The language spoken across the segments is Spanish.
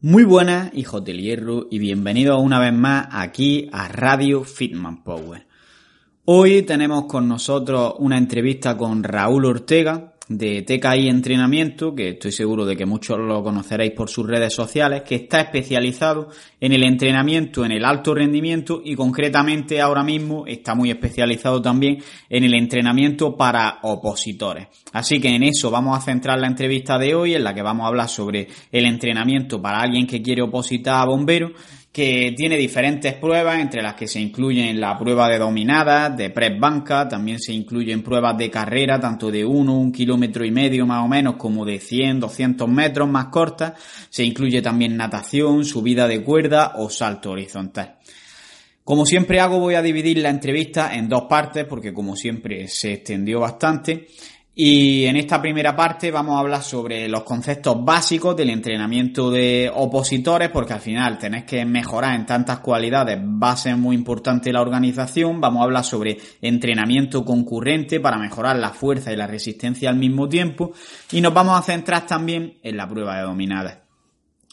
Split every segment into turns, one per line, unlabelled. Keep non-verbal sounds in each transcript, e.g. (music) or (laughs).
Muy buenas, hijos del hierro, y bienvenidos una vez más aquí a Radio Fitman Power. Hoy tenemos con nosotros una entrevista con Raúl Ortega, de TKI Entrenamiento, que estoy seguro de que muchos lo conoceréis por sus redes sociales, que está especializado en el entrenamiento en el alto rendimiento y concretamente ahora mismo está muy especializado también en el entrenamiento para opositores. Así que en eso vamos a centrar la entrevista de hoy, en la que vamos a hablar sobre el entrenamiento para alguien que quiere opositar a bombero que tiene diferentes pruebas, entre las que se incluyen la prueba de dominada, de press banca, también se incluyen pruebas de carrera, tanto de 1, un kilómetro y medio más o menos, como de 100, 200 metros más cortas, se incluye también natación, subida de cuerda o salto horizontal. Como siempre hago, voy a dividir la entrevista en dos partes, porque como siempre se extendió bastante. Y en esta primera parte vamos a hablar sobre los conceptos básicos del entrenamiento de opositores, porque al final tenés que mejorar en tantas cualidades, va a ser muy importante la organización. Vamos a hablar sobre entrenamiento concurrente para mejorar la fuerza y la resistencia al mismo tiempo. Y nos vamos a centrar también en la prueba de dominadas.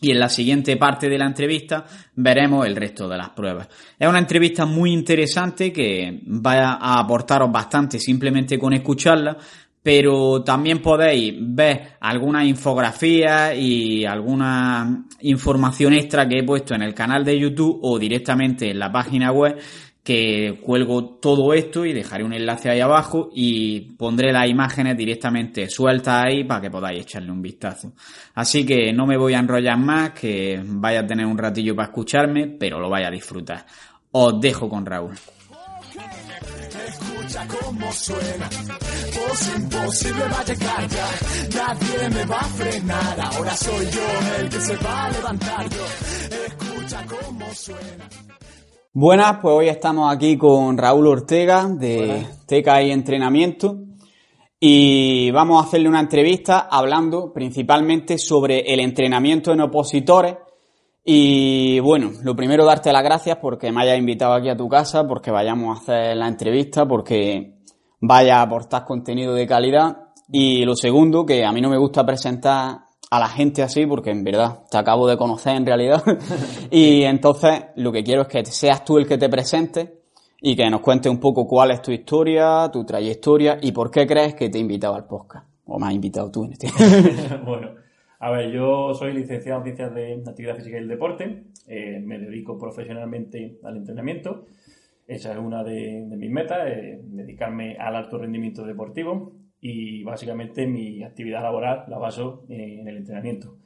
Y en la siguiente parte de la entrevista veremos el resto de las pruebas. Es una entrevista muy interesante que va a aportaros bastante simplemente con escucharla, pero también podéis ver algunas infografías y alguna información extra que he puesto en el canal de YouTube o directamente en la página web que cuelgo todo esto y dejaré un enlace ahí abajo y pondré las imágenes directamente sueltas ahí para que podáis echarle un vistazo. Así que no me voy a enrollar más, que vaya a tener un ratillo para escucharme, pero lo vaya a disfrutar. Os dejo con Raúl cómo suena. imposible va a llegar ya. Nadie me va a frenar. Ahora soy yo el que se va a levantar. escucha cómo suena. Buenas, pues hoy estamos aquí con Raúl Ortega de TKI Entrenamiento y vamos a hacerle una entrevista hablando principalmente sobre el entrenamiento en opositores y bueno, lo primero darte las gracias porque me hayas invitado aquí a tu casa, porque vayamos a hacer la entrevista, porque vaya a aportar contenido de calidad. Y lo segundo, que a mí no me gusta presentar a la gente así, porque en verdad te acabo de conocer en realidad. (laughs) y entonces lo que quiero es que seas tú el que te presente y que nos cuentes un poco cuál es tu historia, tu trayectoria y por qué crees que te he invitado al podcast. O me has invitado tú en este (laughs)
Bueno. A ver, yo soy licenciado en Ciencias de Actividad Física y el Deporte, eh, me dedico profesionalmente al entrenamiento, esa es una de, mis metas, eh, dedicarme al alto rendimiento deportivo y básicamente mi actividad laboral la baso en el entrenamiento.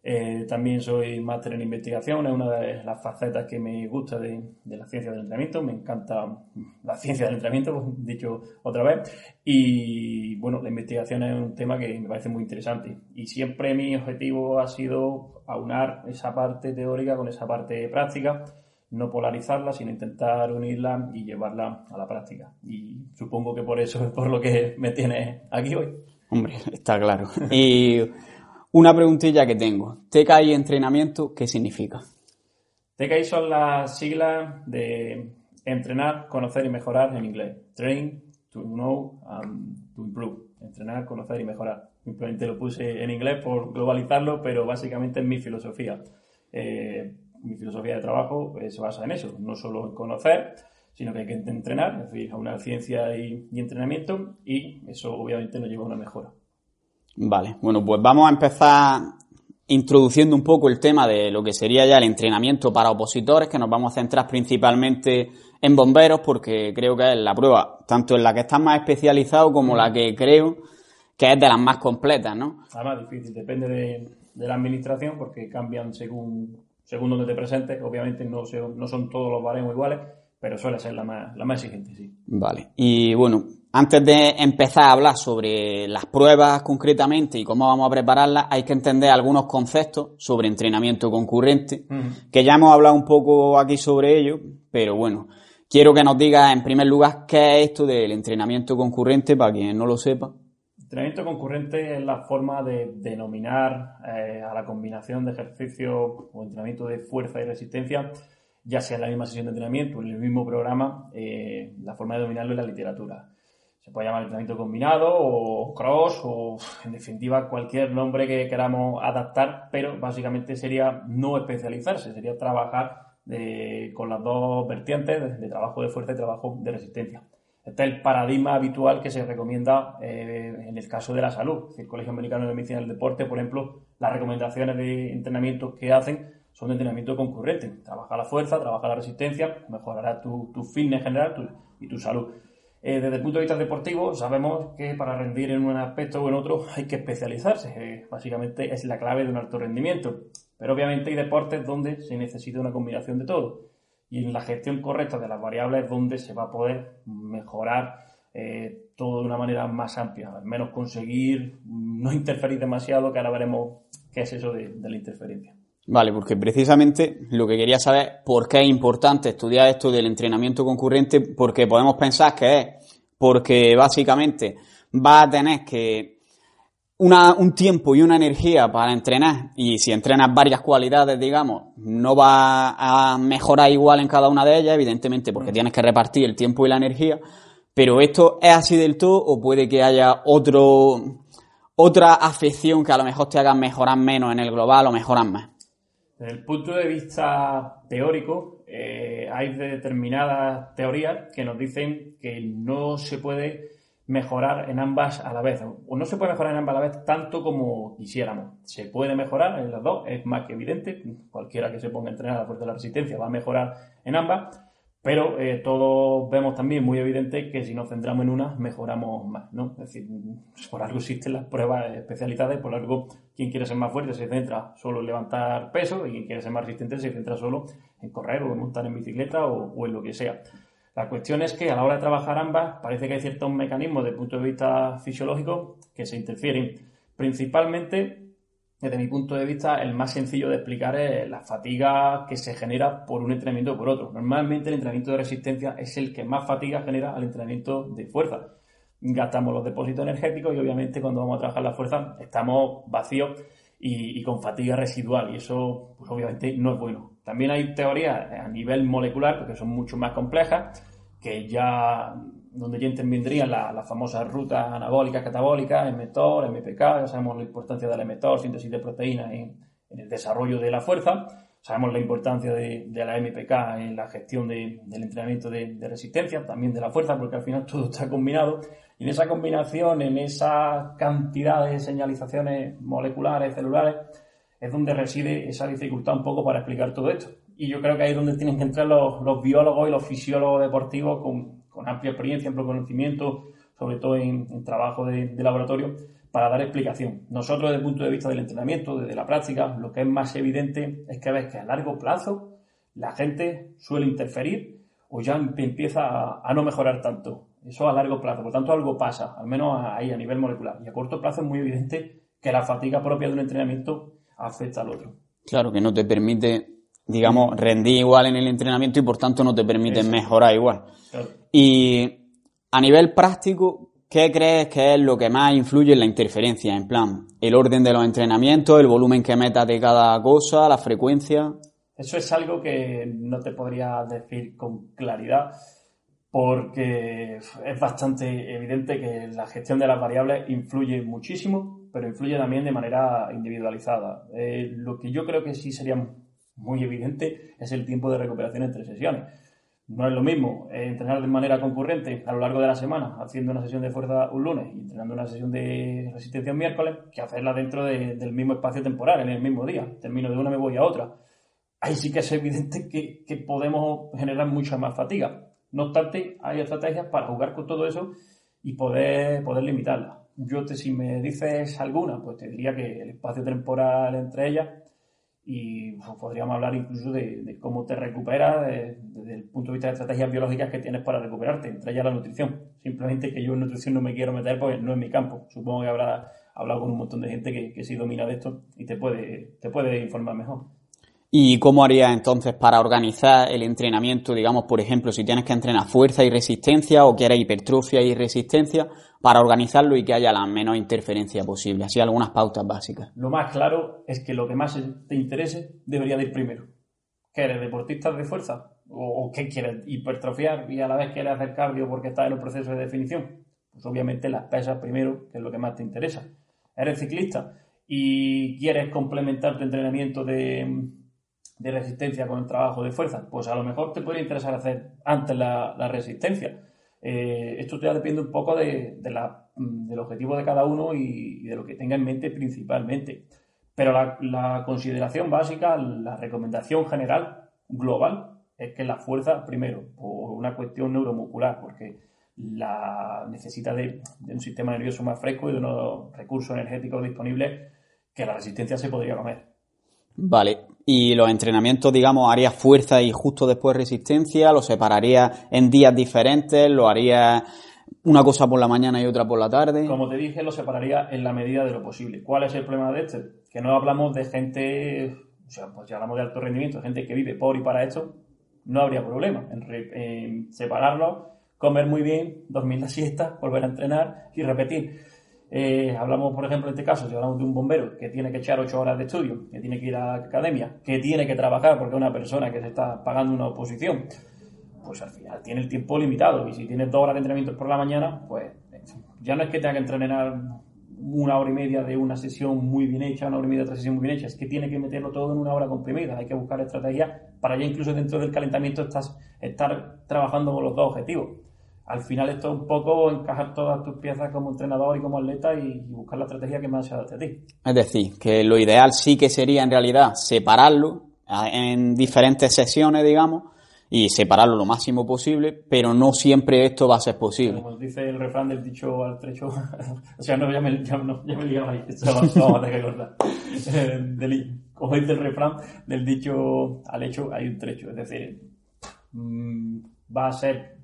Eh, también soy máster en investigación, es una de las facetas que me gusta de, la ciencia del entrenamiento. Me encanta la ciencia del entrenamiento, dicho otra vez. Y bueno, la investigación es un tema que me parece muy interesante. Y siempre mi objetivo ha sido aunar esa parte teórica con esa parte práctica, no polarizarla, sino intentar unirla y llevarla a la práctica. Y supongo que por eso es por lo que me tiene aquí hoy.
Hombre, está claro. Y una preguntilla que tengo. TKI entrenamiento, ¿qué significa?
TKI son las siglas de entrenar, conocer y mejorar en inglés. Train, to know, and to improve. Entrenar, conocer y mejorar. Simplemente lo puse en inglés por globalizarlo, pero básicamente es mi filosofía. Eh, mi filosofía de trabajo pues, se basa en eso, no solo en conocer, sino que hay que entrenar, es decir, a una ciencia y, y entrenamiento, y eso obviamente nos lleva a una mejora.
Vale, bueno, pues vamos a empezar introduciendo un poco el tema de lo que sería ya el entrenamiento para opositores, que nos vamos a centrar principalmente en bomberos, porque creo que es la prueba, tanto en la que estás más especializado como la que creo que es de las más completas, ¿no?
Además, difícil, depende de, la administración, porque cambian según, según donde te presentes, obviamente no, no son todos los baremos iguales, pero suele ser la más, la más exigente, sí.
Vale. Y bueno, antes de empezar a hablar sobre las pruebas concretamente y cómo vamos a prepararlas, hay que entender algunos conceptos sobre entrenamiento concurrente, que ya hemos hablado un poco aquí sobre ello, pero bueno, quiero que nos digas en primer lugar qué es esto del entrenamiento concurrente para quien no lo sepa.
Entrenamiento concurrente es la forma de denominar eh, a la combinación de ejercicio o entrenamiento de fuerza y resistencia ya sea en la misma sesión de entrenamiento o en el mismo programa, eh, la forma de dominarlo es la literatura. Se puede llamar entrenamiento combinado o cross o, en definitiva, cualquier nombre que queramos adaptar, pero básicamente sería no especializarse, sería trabajar con las dos vertientes de, trabajo de fuerza y trabajo de resistencia. Este es el paradigma habitual que se recomienda eh, en el caso de la salud. El Colegio Americano de Medicina del Deporte, por ejemplo, las recomendaciones de entrenamiento que hacen son de entrenamiento concurrente. Trabaja la fuerza, trabaja la resistencia, mejorará tu, tu fitness general y tu salud. Eh, desde el punto de vista deportivo, sabemos que para rendir en un aspecto o en otro hay que especializarse. Básicamente es la clave de un alto rendimiento. Pero obviamente hay deportes donde se necesita una combinación de todo. Y en la gestión correcta de las variables es donde se va a poder mejorar eh, todo de una manera más amplia. Al menos conseguir no interferir demasiado, que ahora veremos qué es eso de la interferencia.
Vale, porque precisamente lo que quería saber, por qué es importante estudiar esto del entrenamiento concurrente, porque podemos pensar que es porque básicamente va a tener que una, un tiempo y una energía para entrenar y si entrenas varias cualidades, digamos, no va a mejorar igual en cada una de ellas, evidentemente, porque tienes que repartir el tiempo y la energía, pero esto es así del todo o puede que haya otro, otra afección que a lo mejor te haga mejorar menos en el global o mejorar más.
Desde el punto de vista teórico, eh, hay determinadas teorías que nos dicen que no se puede mejorar en ambas a la vez, o no se puede mejorar en ambas a la vez tanto como quisiéramos. Se puede mejorar en las dos, es más que evidente, cualquiera que se ponga a entrenar a la fuerza de la resistencia va a mejorar en ambas, pero eh, todos vemos también muy evidente que si nos centramos en una, mejoramos más, ¿no? Es decir, por algo existen las pruebas especializadas, por algo quien quiere ser más fuerte se centra solo en levantar peso y quien quiere ser más resistente se centra solo en correr o en montar en bicicleta o, en lo que sea. La cuestión es que a la hora de trabajar ambas parece que hay ciertos mecanismos desde el punto de vista fisiológico que se interfieren. Principalmente desde mi punto de vista, el más sencillo de explicar es la fatiga que se genera por un entrenamiento o por otro. Normalmente el entrenamiento de resistencia es el que más fatiga genera al entrenamiento de fuerza. Gastamos los depósitos energéticos y obviamente cuando vamos a trabajar la fuerza estamos vacíos y, con fatiga residual y eso pues obviamente no es bueno. También hay teorías a nivel molecular que son mucho más complejas que ya donde ya intervendrían las la famosas rutas anabólicas, catabólicas, MPK, ya sabemos la importancia del mTOR, síntesis de proteínas en, el desarrollo de la fuerza, sabemos la importancia de, la MPK en la gestión del entrenamiento de, resistencia, también de la fuerza, porque al final (laughs) todo está combinado, y en esa combinación, en esa cantidad de señalizaciones moleculares, celulares, es donde reside esa dificultad un poco para explicar todo esto. Y yo creo que ahí es donde tienen que entrar los, biólogos y los fisiólogos deportivos con, amplia experiencia, amplio conocimiento, sobre todo en, trabajo de, laboratorio, para dar explicación. Nosotros, desde el punto de vista del entrenamiento, desde la práctica, lo que es más evidente es que ves que a largo plazo la gente suele interferir o ya empieza a, no mejorar tanto. Eso a largo plazo, por tanto algo pasa, al menos ahí a nivel molecular. Y a corto plazo es muy evidente que la fatiga propia de un entrenamiento afecta al otro.
Claro, que no te permite digamos, rendir igual en el entrenamiento y por tanto no te permite mejorar igual. Y a nivel práctico, ¿qué crees que es lo que más influye en la interferencia? En plan, el orden de los entrenamientos, el volumen que metas de cada cosa, la frecuencia.
Eso es algo que no te podría decir con claridad porque es bastante evidente que la gestión de las variables influye muchísimo, pero influye también de manera individualizada. Eh, lo que yo creo que sí sería muy evidente es el tiempo de recuperación entre sesiones. No es lo mismo eh, entrenar de manera concurrente a lo largo de la semana, haciendo una sesión de fuerza un lunes y entrenando una sesión de resistencia un miércoles, que hacerla dentro del mismo espacio temporal, en el mismo día. Termino de una, me voy a otra. Ahí sí que es evidente que, que podemos generar mucha más fatiga. No obstante, hay estrategias para jugar con todo eso y poder, poder limitarla. Yo, te, si me dices alguna, pues te diría que el espacio temporal entre ellas y pues, podríamos hablar incluso de, cómo te recuperas desde el punto de vista de estrategias biológicas que tienes para recuperarte, entre ellas la nutrición. Simplemente que yo en nutrición no me quiero meter porque no es mi campo. Supongo que habrá hablado con un montón de gente que, que sí domina de esto y te puede, te puede informar mejor.
¿Y cómo harías entonces para organizar el entrenamiento? Digamos, por ejemplo, si tienes que entrenar fuerza y resistencia o quieres hipertrofia y resistencia, para organizarlo y que haya la menor interferencia posible. Así algunas pautas básicas.
Lo más claro es que lo que más te interese debería de ir primero. ¿Que eres deportista de fuerza? ¿O, qué quieres? ¿Hipertrofiar y a la vez quieres hacer cardio porque estás en un proceso de definición? Pues obviamente las pesas primero, que es lo que más te interesa. ¿Eres ciclista? y quieres complementar tu entrenamiento de, de resistencia con el trabajo de fuerza, pues a lo mejor te puede interesar hacer antes la, resistencia. Eh, esto ya depende un poco de, la, del objetivo de cada uno y, de lo que tenga en mente principalmente. Pero la, consideración básica, la recomendación general, global, es que la fuerza, primero, por una cuestión neuromuscular, porque la necesita de, de un sistema nervioso más fresco y de unos recursos energéticos disponibles que la resistencia se podría comer.
Vale, y los entrenamientos, digamos, haría fuerza y justo después resistencia, lo separaría en días diferentes, lo haría una cosa por la mañana y otra por la tarde.
Como te dije, lo separaría en la medida de lo posible. ¿Cuál es el problema de este? Que no hablamos de gente, o sea, pues ya hablamos de alto rendimiento, gente que vive por y para esto, no habría problema en, separarlo, comer muy bien, dormir la siesta, volver a entrenar y repetir. Eh, hablamos, por ejemplo, en este caso, si hablamos de un bombero que tiene que echar ocho horas de estudio, que tiene que ir a la academia, que tiene que trabajar porque es una persona que se está pagando una oposición, pues al final tiene el tiempo limitado. Y si tiene dos horas de entrenamiento por la mañana, pues ya no es que tenga que entrenar una hora y media de una sesión muy bien hecha, una hora y media de otra sesión muy bien hecha, es que tiene que meterlo todo en una hora comprimida. Hay que buscar estrategias para ya incluso dentro del calentamiento estás, estar trabajando con los dos objetivos al final esto es un poco encajar todas tus piezas como entrenador y como atleta y, buscar la estrategia que más se adapte a ti.
Es decir, que lo ideal sí que sería en realidad separarlo en diferentes sesiones, digamos, y separarlo lo máximo posible, pero no siempre esto va a ser posible.
Como dice el refrán del dicho al trecho, (laughs) o sea, no, ya me, ya, no, ya me he ahí, (laughs) vamos a tener que cortar. (laughs) Eh, como dice el refrán del dicho al hecho hay un trecho, es decir, mm, va a ser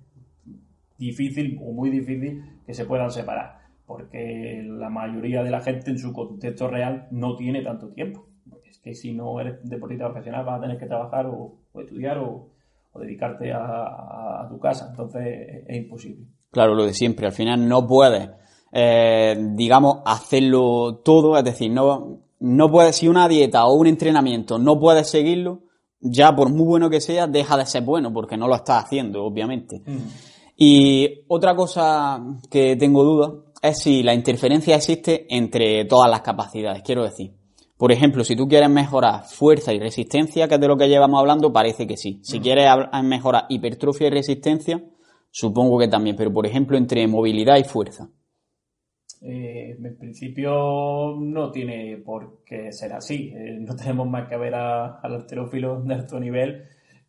difícil o muy difícil que se puedan separar, porque la mayoría de la gente en su contexto real no tiene tanto tiempo. Es que si no eres deportista profesional vas a tener que trabajar o, estudiar o, dedicarte a, tu casa, entonces es, imposible.
Claro, lo de siempre, al final no puedes, eh, digamos, hacerlo todo, es decir, no, no puedes, si una dieta o un entrenamiento no puedes seguirlo, ya por muy bueno que sea, deja de ser bueno, porque no lo estás haciendo, obviamente. Mm. Y otra cosa que tengo duda es si la interferencia existe entre todas las capacidades. Quiero decir, por ejemplo, si tú quieres mejorar fuerza y resistencia, que es de lo que llevamos hablando, parece que sí. Si quieres mejorar hipertrofia y resistencia, supongo que también. Pero, por ejemplo, entre movilidad y fuerza.
Eh, en principio no tiene por qué ser así. Eh, no tenemos más que ver al arterófilo de alto nivel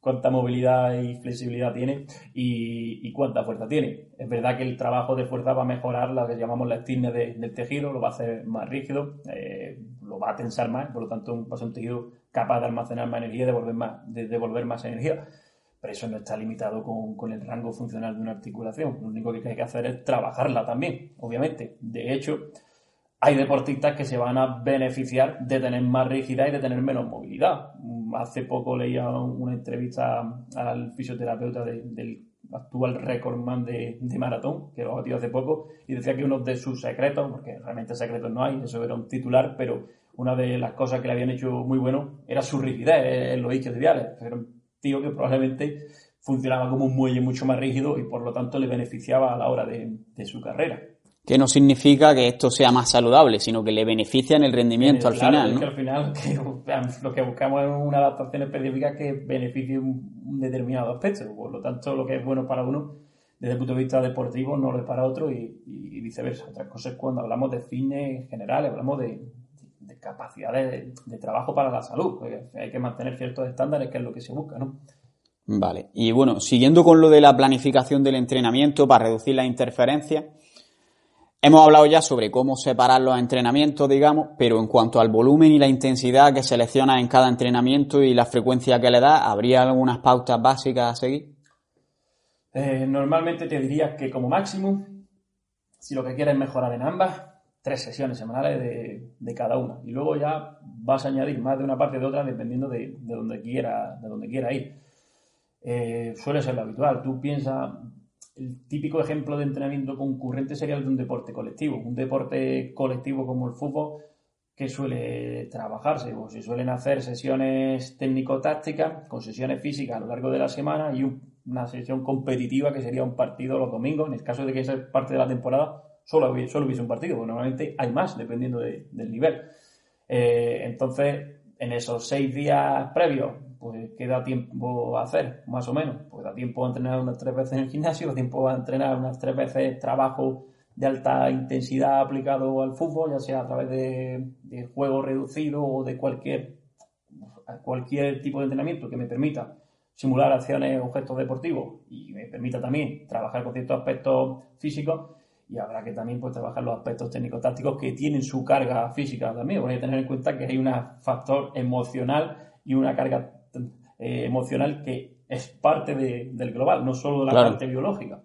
cuánta movilidad y flexibilidad tiene y, cuánta fuerza tiene. Es verdad que el trabajo de fuerza va a mejorar lo que llamamos la estirne del tejido, lo va a hacer más rígido, eh, lo va a tensar más, por lo tanto va a ser un tejido capaz de almacenar más energía y devolver más, de devolver más energía. Pero eso no está limitado con, con el rango funcional de una articulación. Lo único que hay que hacer es trabajarla también, obviamente. De hecho, hay deportistas que se van a beneficiar de tener más rigidez y de tener menos movilidad. Hace poco leía una entrevista al fisioterapeuta del actual recordman de, de, maratón, que lo ha batido hace poco, y decía que uno de sus secretos, porque realmente secretos no hay, eso era un titular, pero una de las cosas que le habían hecho muy bueno era su rigidez en los isquiotibiales. Era un tío que probablemente funcionaba como un muelle mucho más rígido y por lo tanto le beneficiaba a la hora de su carrera
que no significa que esto sea más saludable, sino que le beneficia en el rendimiento al final.
¿no? que al final (laughs) lo que buscamos es una adaptación específica que beneficie un, determinado aspecto. Por lo tanto, lo que es bueno para uno, desde el punto de vista deportivo, no lo es para otro y, viceversa. Otra cosa es cuando hablamos de fines generales, hablamos de, de capacidades de, trabajo para la salud. Hay que mantener ciertos estándares, que es lo que se busca, ¿no?
Vale. Y bueno, siguiendo con lo de la planificación del entrenamiento para reducir las interferencias, Hemos hablado ya sobre cómo separar los entrenamientos, digamos, pero en cuanto al volumen y la intensidad que seleccionas en cada entrenamiento y la frecuencia que le das, ¿habría algunas pautas básicas a seguir?
Eh, normalmente te diría que como máximo, si lo que quieres es mejorar en ambas, tres sesiones semanales de, cada una. Y luego ya vas a añadir más de una parte de otra dependiendo de, donde quiera, de donde quiera ir. Eh, suele ser lo habitual. Tú piensas, el típico ejemplo de entrenamiento concurrente sería el de un deporte colectivo. Un deporte colectivo como el fútbol que suele trabajarse, o se suelen hacer sesiones técnico-tácticas con sesiones físicas a lo largo de la semana y una sesión competitiva que sería un partido los domingos. En el caso de que sea parte de la temporada, solo, solo hubiese un partido, porque normalmente hay más dependiendo del nivel. Eh, entonces, en esos seis días previos pues ¿qué da tiempo a hacer? Más o menos. Pues da tiempo a entrenar unas tres veces en el gimnasio, da tiempo a entrenar unas tres veces trabajo de alta intensidad aplicado al fútbol, ya sea a través de, juego reducido o de cualquier, cualquier tipo de entrenamiento que me permita simular acciones o gestos deportivos y me permita también trabajar con ciertos aspectos físicos y habrá que también pues, trabajar los aspectos técnico-tácticos que tienen su carga física también. Voy a tener en cuenta que hay un factor emocional y una carga eh, emocional que es parte del global, no solo de la parte biológica.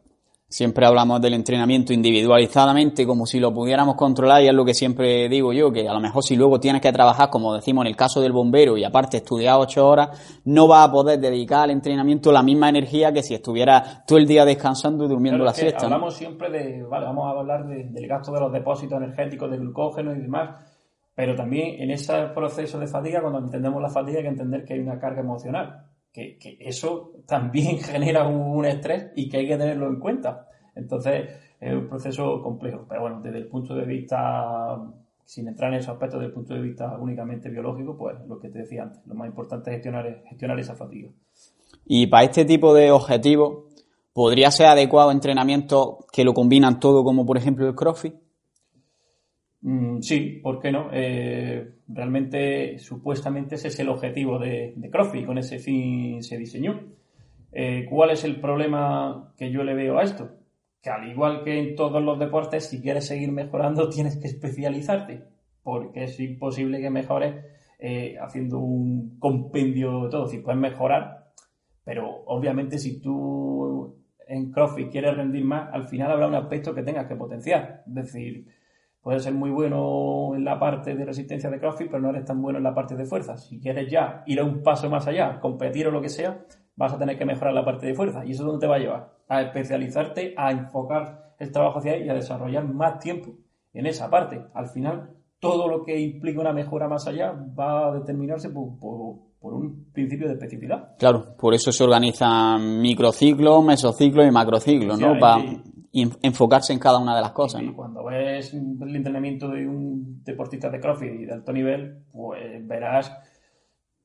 Siempre hablamos del entrenamiento individualizadamente como si lo pudiéramos controlar y es lo que siempre digo yo, que a lo mejor si luego tienes que trabajar, como decimos en el caso del bombero, y aparte estudiar ocho horas, no vas a poder dedicar al entrenamiento la misma energía que si estuvieras todo el día descansando y durmiendo la siesta.
Hablamos siempre de, vale, vamos a hablar del gasto de los depósitos energéticos de glucógeno y demás, pero también en ese proceso de fatiga, cuando entendemos la fatiga, hay que entender que hay una carga emocional, que, eso también (laughs) genera un, estrés y que hay que tenerlo en cuenta. Entonces, es un proceso complejo. Pero bueno, desde el punto de vista, sin entrar en esos aspectos, desde el punto de vista únicamente biológico, pues lo que te decía antes, lo más importante es gestionar, gestionar esa fatiga.
Y para este tipo de objetivos, ¿podría ser adecuado entrenamiento que lo combinan todo, como por ejemplo el CrossFit?
Mm, sí, ¿por qué no? Eh, realmente, supuestamente, ese es el objetivo de, de CrossFit, con ese fin se diseñó. Eh, ¿Cuál es el problema que yo le veo a esto? Que al igual que en todos los deportes, si quieres seguir mejorando, (laughs) tienes que especializarte, porque es imposible que mejores eh, haciendo un compendio de todo. Si puedes mejorar, pero obviamente si tú en CrossFit quieres rendir más, al final habrá un aspecto que tengas que potenciar. Es decir, Puedes ser muy bueno en la parte de resistencia de CrossFit, pero no eres tan bueno en la parte de fuerza. Si quieres ya ir a un paso más allá, competir o lo que sea, vas a tener que mejorar la parte de fuerza. ¿Y eso dónde te va a llevar? A especializarte, a enfocar el trabajo hacia ahí y a desarrollar más tiempo en esa parte. Al final, todo lo que implica una mejora más allá va a determinarse por, un principio de especificidad.
Claro, por eso se organizan microciclos, mesociclos y macrociclos, ¿no? Y enfocarse en cada una de las cosas.
Y cuando ves el entrenamiento de un deportista de CrossFit de alto nivel, pues verás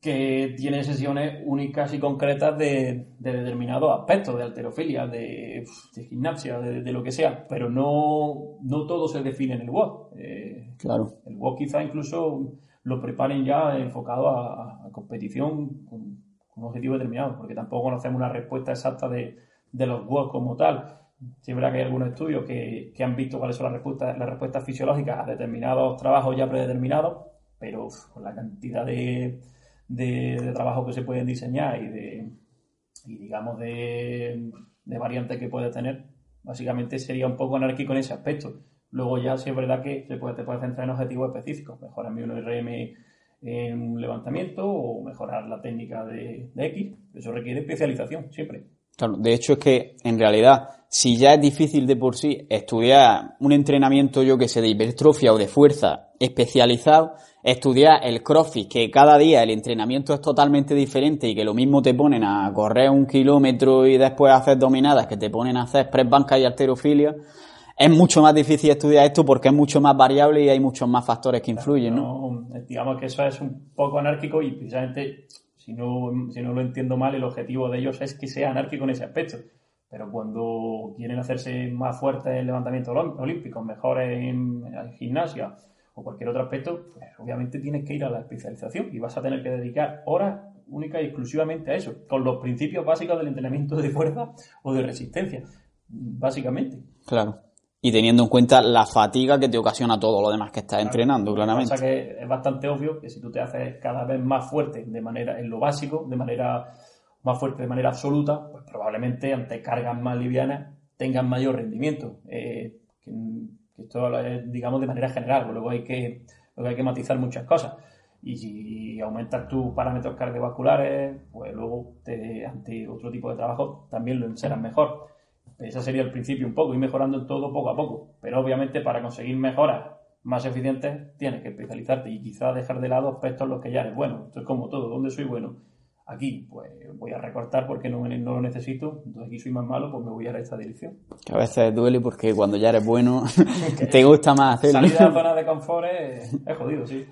que tiene sesiones únicas y concretas de, determinados aspectos, de alterofilia, de, gimnasia, de, lo que sea, pero no, no todo se define en el WOD. Eh,
claro.
El WOD quizá incluso lo preparen ya enfocado a, competición con, un objetivo determinado, porque tampoco conocemos una respuesta exacta de, de los WOD como tal Sí, es verdad que hay algunos estudios que, han visto cuáles son las respuestas, las respuestas fisiológicas a determinados trabajos ya predeterminados, pero con la cantidad de, de, trabajo que se pueden diseñar y de y digamos de, variantes que puede tener, básicamente sería un poco anárquico en ese aspecto. Luego ya sí es verdad que se puede, te puedes centrar en objetivos específicos, mejorar mi 1RM en un levantamiento o mejorar la técnica de, de X. Eso requiere especialización siempre.
Claro, de hecho es que en realidad, si ya es difícil de por sí estudiar un entrenamiento, yo que sé, de hipertrofia o de fuerza especializado, estudiar el crossfit, que cada día el entrenamiento es totalmente diferente y que lo mismo te ponen a correr un kilómetro y después hacer dominadas, que te ponen a hacer press banca y arterofilia, es mucho más difícil estudiar esto porque es mucho más variable y hay muchos más factores que influyen, ¿no?
digamos que eso es un poco anárquico y precisamente si no, si no lo entiendo mal, el objetivo de ellos es que sea anárquico en ese aspecto. Pero cuando quieren hacerse más fuertes en levantamiento olímpico, mejores en, gimnasia o cualquier otro aspecto, pues obviamente tienes que ir a la especialización y vas a tener que dedicar horas únicas y exclusivamente a eso, con los principios básicos del entrenamiento de fuerza o de resistencia, básicamente.
Claro. Y teniendo en cuenta la fatiga que te ocasiona todo lo demás que estás entrenando, claramente.
Pasa que es bastante obvio que si tú te haces cada vez más fuerte de manera, en lo básico, de manera más fuerte de manera absoluta, pues probablemente ante cargas más livianas tengan mayor rendimiento. Eh, que, esto es, digamos, de manera general, luego hay que, luego hay que matizar muchas cosas. Y si aumentas tus parámetros cardiovasculares, pues luego ante otro tipo de trabajo también lo serás mejor. Ese sería el principio un poco, ir mejorando todo poco a poco. Pero obviamente para conseguir mejoras más eficientes tienes que especializarte y quizás dejar de lado aspectos en los que ya eres bueno. Esto es como todo, ¿dónde soy bueno? Aquí, pues voy a recortar porque no, no lo necesito. Entonces aquí soy más malo, pues me voy a esta dirección.
Que a veces duele porque cuando ya eres bueno (laughs) te gusta más hacerlo.
Salir de la zona de confort es, es jodido, sí.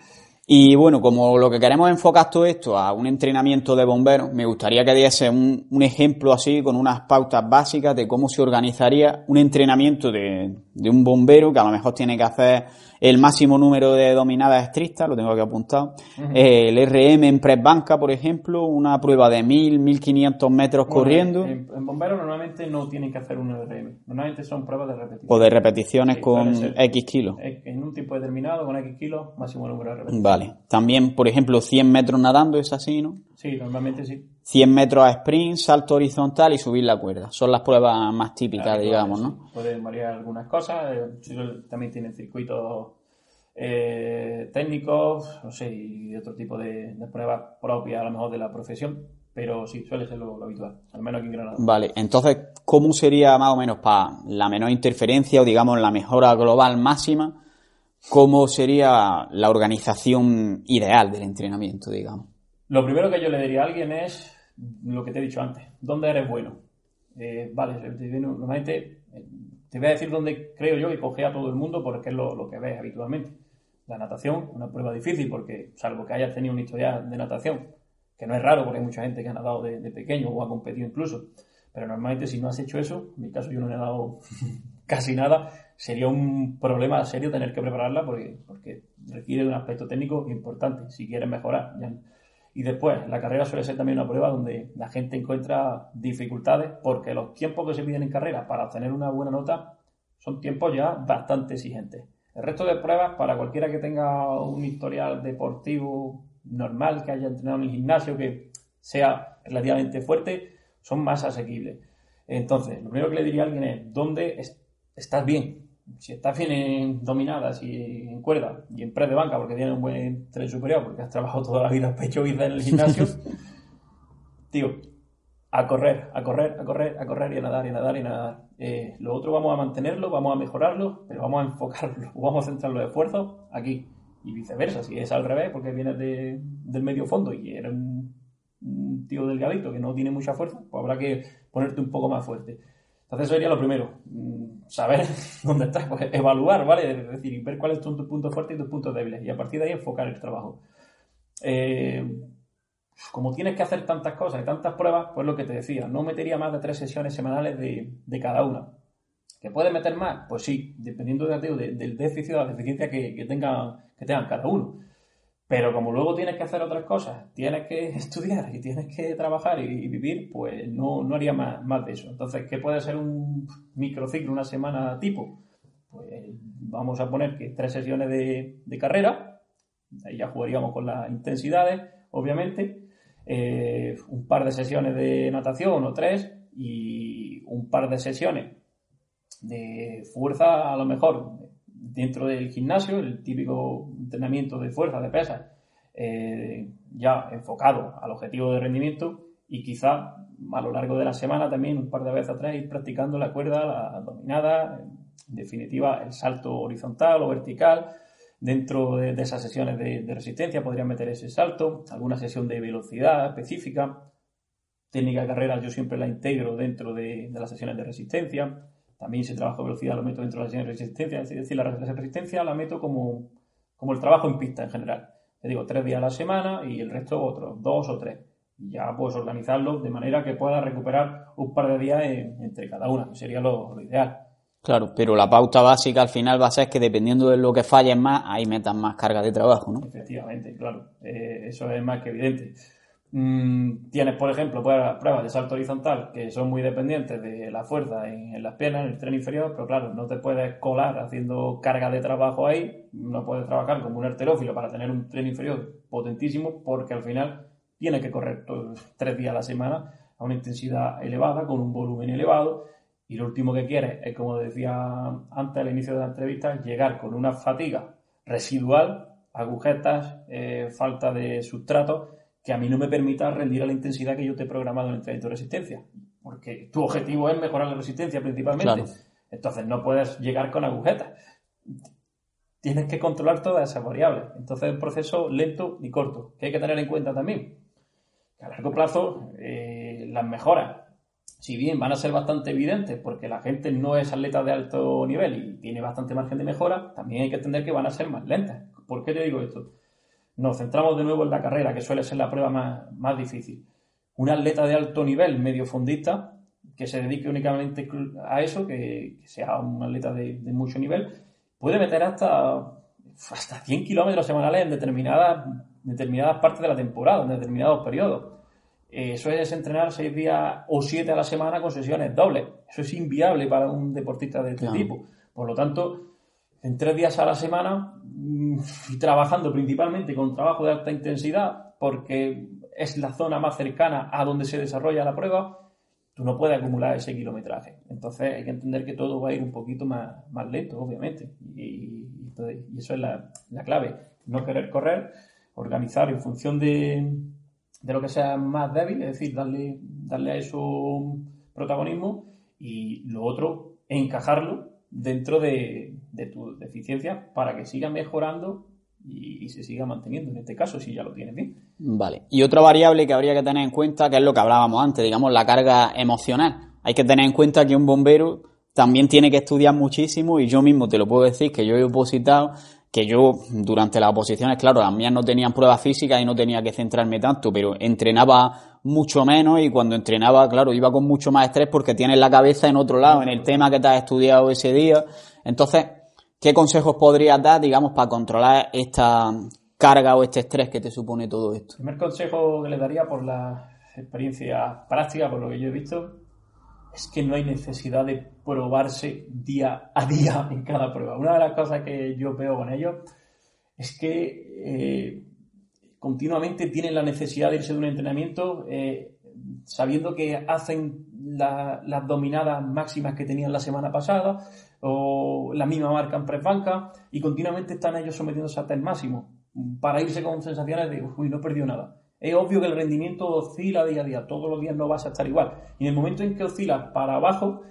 Y bueno, como lo que queremos enfocar todo esto a un entrenamiento de bomberos, me gustaría que diese un, un ejemplo así, con unas pautas básicas de cómo se organizaría un entrenamiento de, de un bombero que a lo mejor tiene que hacer el máximo número de dominadas estrictas, lo tengo aquí apuntado, el RM en press banca, por ejemplo, una prueba de 1000, 1500 metros corriendo.
En, bomberos normalmente no tienen que hacer un RM, normalmente son pruebas de repetición.
O de repeticiones con X kilos.
En un tiempo determinado, con X kilos, máximo número de repeticiones.
Vale. También, por ejemplo, 100 metros nadando es así, ¿no?
Sí, normalmente sí.
100 metros a sprint, salto horizontal y subir la cuerda. Son las pruebas más típicas, digamos, ¿no?
Pueden variar algunas cosas. Eh, también tienen circuitos eh, técnicos, no sé, y otro tipo de, pruebas propias a lo mejor de la profesión. Pero sí, suele ser lo, habitual, al menos aquí en Granada.
Vale, entonces, ¿cómo sería más o menos para la menor interferencia o digamos la mejora global máxima? ¿Cómo sería la organización ideal del entrenamiento, digamos?
Lo primero que yo le diría a alguien es lo que te he dicho antes. ¿Dónde eres bueno? Eh, vale, normalmente eh, te voy a decir dónde creo yo que coge a todo el mundo porque es lo, que ves habitualmente. La natación, una prueba difícil porque, salvo que hayas tenido una historia de natación, que no es raro porque hay mucha gente que ha nadado de, pequeño o ha competido incluso, pero normalmente si no has hecho eso, en mi caso yo no he nadado (laughs) casi nada, sería un problema serio tener que prepararla porque, porque requiere un aspecto técnico importante si quieres mejorar. Y después, la carrera suele ser también una prueba donde la gente encuentra dificultades porque los tiempos que se piden en carrera para obtener una buena nota son tiempos ya bastante exigentes. El resto de pruebas, para cualquiera que tenga un historial deportivo normal, que haya entrenado en el gimnasio, que sea relativamente fuerte, son más asequibles. Entonces, lo primero que le diría a alguien es, ¿dónde estás bien? Si estás bien en dominadas y en cuerda y en press de banca porque tienes un buen tren superior, porque has trabajado toda la vida pecho vida en el gimnasio, (laughs) tío, a correr, a correr, a correr, a correr y a nadar y a nadar y a nadar. Eh, lo otro vamos a mantenerlo, vamos a mejorarlo, pero vamos a enfocarlo, (laughs) vamos a centrar los esfuerzos aquí y viceversa. Si es al revés, porque vienes de, del medio fondo y eres un, un tío delgadito que no tiene mucha fuerza, pues habrá que ponerte un poco más fuerte. Entonces eso sería lo primero, mm, saber (laughs) dónde estás, pues evaluar, ¿vale? Es decir, ver cuáles son tus puntos fuertes y tus puntos débiles y a partir de ahí enfocar el trabajo. Eh, como tienes que hacer tantas cosas y tantas pruebas, pues lo que te decía, no metería más de tres sesiones semanales de, cada una. ¿Que puedes meter más? Pues sí, dependiendo del déficit o la deficiencia que, que, que tengan cada uno. Pero como luego tienes que hacer otras cosas, tienes que (laughs) estudiar y tienes que trabajar y, vivir, pues no, no haría más, más, de eso. Entonces, ¿qué puede ser un microciclo, una semana tipo? Pues vamos a poner que tres sesiones de, de carrera, ahí ya jugaríamos con las intensidades, obviamente, eh, un par de sesiones de natación o tres y un par de sesiones de fuerza a lo mejor dentro del gimnasio, el típico entrenamiento de fuerza, de pesas, eh, ya enfocado al objetivo de rendimiento y quizá a lo largo de la semana también un par de veces atrás ir practicando la cuerda, la dominada, en definitiva el salto horizontal o vertical. Dentro de, esas sesiones de, resistencia podrían meter ese salto, alguna sesión de velocidad específica. Técnica de carrera yo siempre la integro dentro de, de las sesiones de resistencia. También si trabajo velocidad lo meto dentro de la resistencia. Es decir, la resistencia la meto como, como el trabajo en pista en general. Te digo, tres días a la semana y el resto otros, dos o tres. Y ya puedes organizarlo de manera que puedas recuperar un par de días entre cada una, que sería lo, ideal.
Claro, pero la pauta básica al final va a ser que dependiendo de lo que falles más, ahí metas más carga de trabajo, ¿no?
Efectivamente, claro. Eh, eso es más que evidente. Mm, tienes, por ejemplo, pruebas de salto horizontal que son muy dependientes de la fuerza en, las piernas, en el tren inferior, pero claro, no te puedes colar haciendo carga de trabajo ahí, no puedes trabajar como un arterófilo para tener un tren inferior potentísimo, porque al final tienes que correr tres días a la semana a una intensidad elevada, con un volumen elevado, y lo último que quieres es, como decía antes al inicio de la entrevista, llegar con una fatiga residual, agujetas, eh, falta de sustrato que a mí no me permita rendir a la intensidad que yo te he programado en el entrenamiento de resistencia. Porque tu objetivo es mejorar la resistencia principalmente. Entonces no puedes llegar con agujetas. Tienes que controlar todas esas variables. Entonces es un proceso lento y corto, que hay que tener en cuenta también. Que a largo plazo eh, las mejoras, si bien van a ser bastante evidentes porque la gente no es atleta de alto nivel y tiene bastante margen de mejora, también hay que entender que van a ser más lentas. ¿Por qué te digo esto? Nos centramos de nuevo en la carrera, que suele ser la prueba más, difícil. Un atleta de alto nivel, medio fondista, que se dedique únicamente a eso, que, sea un atleta de, mucho nivel, puede meter hasta, hasta 100 kilómetros semanales en determinadas, determinadas partes de la temporada, en determinados periodos. Eso es entrenar seis días o siete a la semana con sesiones dobles. Eso es inviable para un deportista de este tipo. Por lo tanto, en tres días a la semana mm, y trabajando principalmente con trabajo de alta intensidad porque es la zona más cercana a donde se desarrolla la prueba, tú no puedes acumular ese kilometraje. Entonces hay que entender que todo va a ir un poquito más, más lento, obviamente. Y, eso es la, clave. No querer correr, organizar en función de, de, lo que sea más débil, es decir, darle, darle a eso protagonismo y lo otro, encajarlo dentro de, tu deficiencia para que siga mejorando y, se siga manteniendo, en este caso, si ya lo tienes bien.
Vale. Y otra variable que habría que tener en cuenta, que es lo que hablábamos antes, digamos, la carga emocional. Hay que tener en cuenta que un bombero también tiene que estudiar muchísimo y yo mismo te lo puedo decir que yo he opositado que yo durante las oposiciones, claro, las mías no tenían pruebas físicas y no tenía que centrarme tanto, pero entrenaba mucho menos y cuando entrenaba, claro, iba con mucho más estrés porque tienes la cabeza en otro lado, en el tema que te has estudiado ese día. Entonces, ¿qué consejos podrías dar, digamos, para controlar esta carga o este estrés que te supone todo esto?
El primer consejo que le daría por la experiencia práctica, por lo que yo he visto, es que no hay necesidad de probarse día a día en cada prueba. Una de las cosas que yo veo con ellos es que eh, continuamente tienen la necesidad de irse de un entrenamiento eh, sabiendo que hacen las dominadas máximas que tenían la semana pasada o la misma marca en press banca y continuamente están ellos sometiéndose a test máximo para irse con sensaciones de uy, no perdió nada. Es obvio que el rendimiento oscila día a día, todos los días no vas a estar igual. Y en el momento en que oscila para abajo,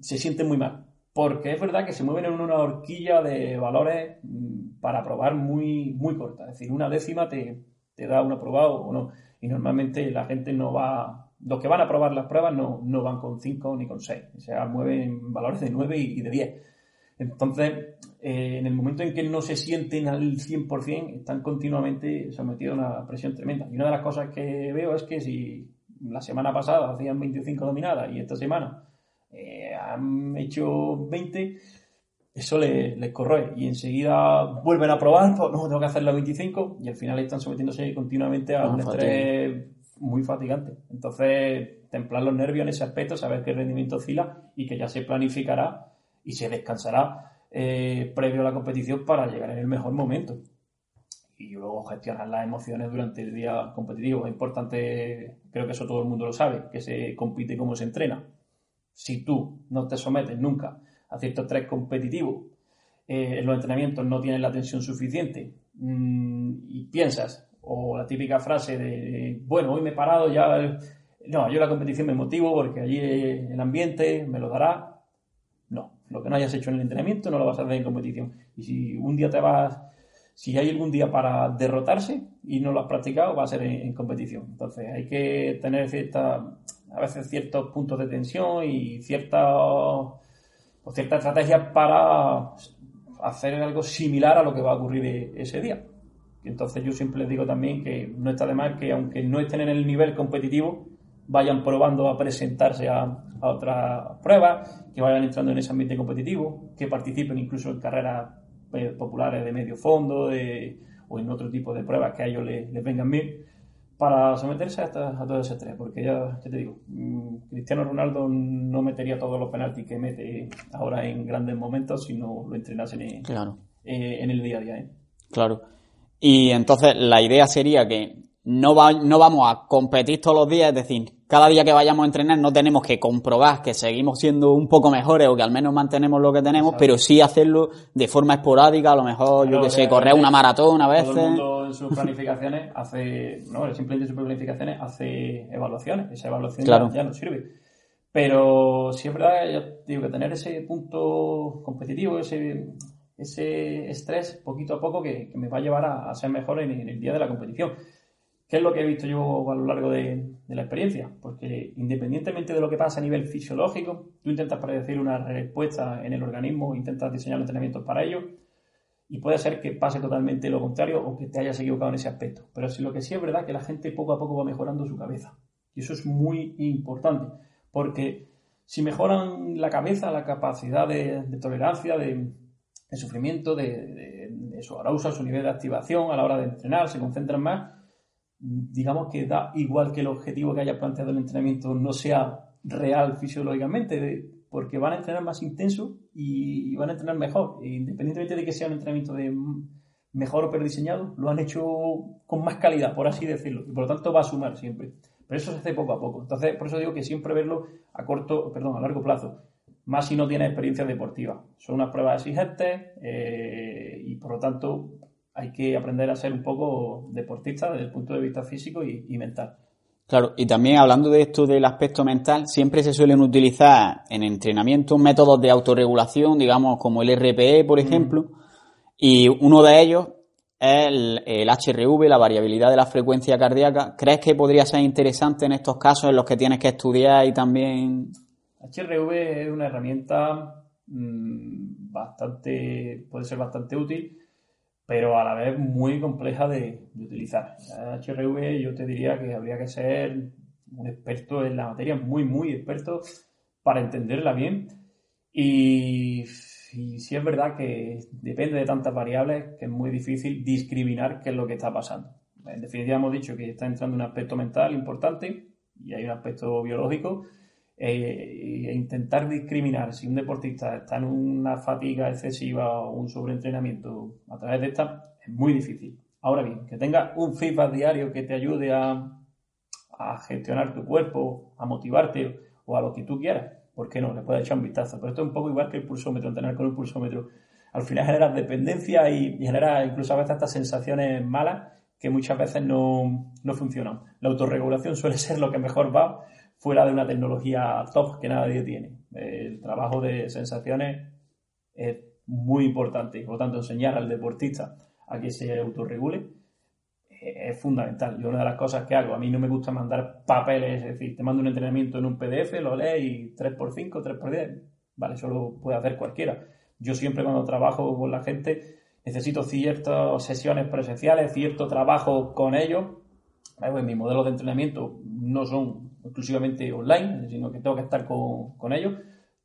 se siente muy mal. Porque es verdad que se mueven en una horquilla de valores mm, para probar muy, muy corta. Es decir, una décima te, da un aprobado o no. Y normalmente la gente no va. Los que van a probar las pruebas no, no van con 5 ni con 6. O sea, mueven valores de 9 y de 10. Entonces, eh, en el momento en que no se sienten al 100%, están continuamente sometidos a una presión tremenda. Y una de las cosas que veo es que si la semana pasada hacían 25 dominadas y esta semana eh, han hecho 20, eso les, les, corroe y enseguida vuelven a probar, pues no, tengo que hacer la 25 y al final están sometiéndose continuamente a ah, un estrés muy fatigante. Entonces, templar los nervios en ese aspecto, saber qué rendimiento oscila y que ya se planificará y se descansará eh, previo a la competición para llegar en el mejor momento. Y luego gestionar las emociones durante el día competitivo. Es importante, creo que eso todo el mundo lo sabe, que se compite como se entrena. Si tú no te sometes nunca a cierto estrés competitivo, eh, en los entrenamientos no tienes la tensión suficiente mm, y piensas, o la típica frase de, bueno, hoy me he parado, ya... No, yo la competición me motivo porque allí el ambiente me lo dará lo que no hayas hecho en el entrenamiento no lo vas a hacer en competición. Y si un día te vas, si hay algún día para derrotarse y no lo has practicado, va a ser en, competición. Entonces hay que tener cierta, a veces ciertos puntos de tensión y cierta, o cierta estrategia para hacer algo similar a lo que va a ocurrir e, ese día. Entonces yo siempre les digo también que no está de más que aunque no estén en el nivel competitivo, vayan probando a presentarse a, a otras pruebas, que vayan entrando en ese ambiente competitivo, que participen incluso en carreras eh, populares de medio fondo o en otro tipo de pruebas que a ellos les, vengan bien, para someterse a, todo ese estrés, porque ya, te digo, mm, Cristiano Ronaldo no metería todos los penaltis que mete ahora en grandes momentos si no lo entrenase en, claro. Eh, en el día a día. ¿eh?
Claro. Y entonces la idea sería que no, va, no vamos a competir todos los días, es decir, cada día que vayamos a entrenar no tenemos que comprobar que seguimos siendo un poco mejores o que al menos mantenemos lo que tenemos, pero sí hacerlo de forma esporádica, a lo mejor, yo que sé, correr una maratón a veces. Todo
el mundo en sus planificaciones hace, no, simplemente en sus planificaciones hace evaluaciones, esa evaluación ya, no sirve. Pero sí es verdad, ya digo que tener ese punto competitivo, ese, ese estrés poquito a poco que, me va a llevar a, ser mejor en el día de la competición. ¿Qué es lo que he visto yo a lo largo de, la experiencia? Porque independientemente de lo que pasa a nivel fisiológico, tú intentas predecir una respuesta en el organismo, intentas diseñar entrenamientos para ello, y puede ser que pase totalmente lo contrario o que te hayas equivocado en ese aspecto. Pero si lo que sí es verdad que la gente poco a poco va mejorando su cabeza. Y eso es muy importante, porque si mejoran la cabeza, la capacidad de, tolerancia, de, sufrimiento, de, de arousal, su nivel de activación a la hora de entrenar, se concentran más, digamos que da igual que el objetivo que haya planteado el entrenamiento no sea real fisiológicamente, porque van a entrenar más intenso y van a entrenar mejor, e independientemente de que sea un entrenamiento de mejor o peor diseñado, lo han hecho con más calidad, por así decirlo, y por lo tanto va a sumar siempre. Pero eso se hace poco a poco. Entonces, por eso digo que siempre verlo a corto, perdón, a largo plazo, más si no tiene experiencia deportiva. Son unas pruebas exigentes eh, y por lo tanto hay que aprender a ser un poco deportista desde el punto de vista físico y, mental.
Claro, y también hablando de esto del aspecto mental, siempre se suelen utilizar en entrenamiento métodos de autorregulación, digamos como el RPE, por ejemplo, y uno de ellos es el, el, HRV, la variabilidad de la frecuencia cardíaca. ¿Crees que podría ser interesante en estos casos en los que tienes que estudiar y también...
HRV es una herramienta mm, bastante, puede ser bastante útil pero a la vez muy compleja de, utilizar. HRV yo te diría que habría que ser un experto en la materia, muy, muy experto para entenderla bien. Y, si es verdad que depende de tantas variables que es muy difícil discriminar qué es lo que está pasando. En definitiva hemos dicho que está entrando un aspecto mental importante y hay un aspecto biológico eh, e intentar discriminar si un deportista está en una fatiga excesiva o un sobreentrenamiento a través de esta es muy difícil. Ahora bien, que tenga un feedback diario que te ayude a, gestionar tu cuerpo, a motivarte o a lo que tú quieras, ¿por qué no? Le puedes echar un vistazo. Pero esto es un poco igual que el pulsómetro, entrenar con el pulsómetro. Al final genera dependencia y, genera incluso a veces estas sensaciones malas que muchas veces no, no funcionan. La autorregulación suele ser lo que mejor va fuera de una tecnología top que nadie tiene. El trabajo de sensaciones es muy importante. Por lo tanto, enseñar al deportista a que se autorregule es fundamental. Yo una de las cosas que hago, a mí no me gusta mandar papeles, es decir, te mando un entrenamiento en un PDF, lo lees y 3x5, 3x10, vale, eso lo puede hacer cualquiera. Yo siempre cuando trabajo con la gente necesito ciertas sesiones presenciales, cierto trabajo con ellos. En mi modelo de entrenamiento no son exclusivamente online, sino que tengo que estar con, ellos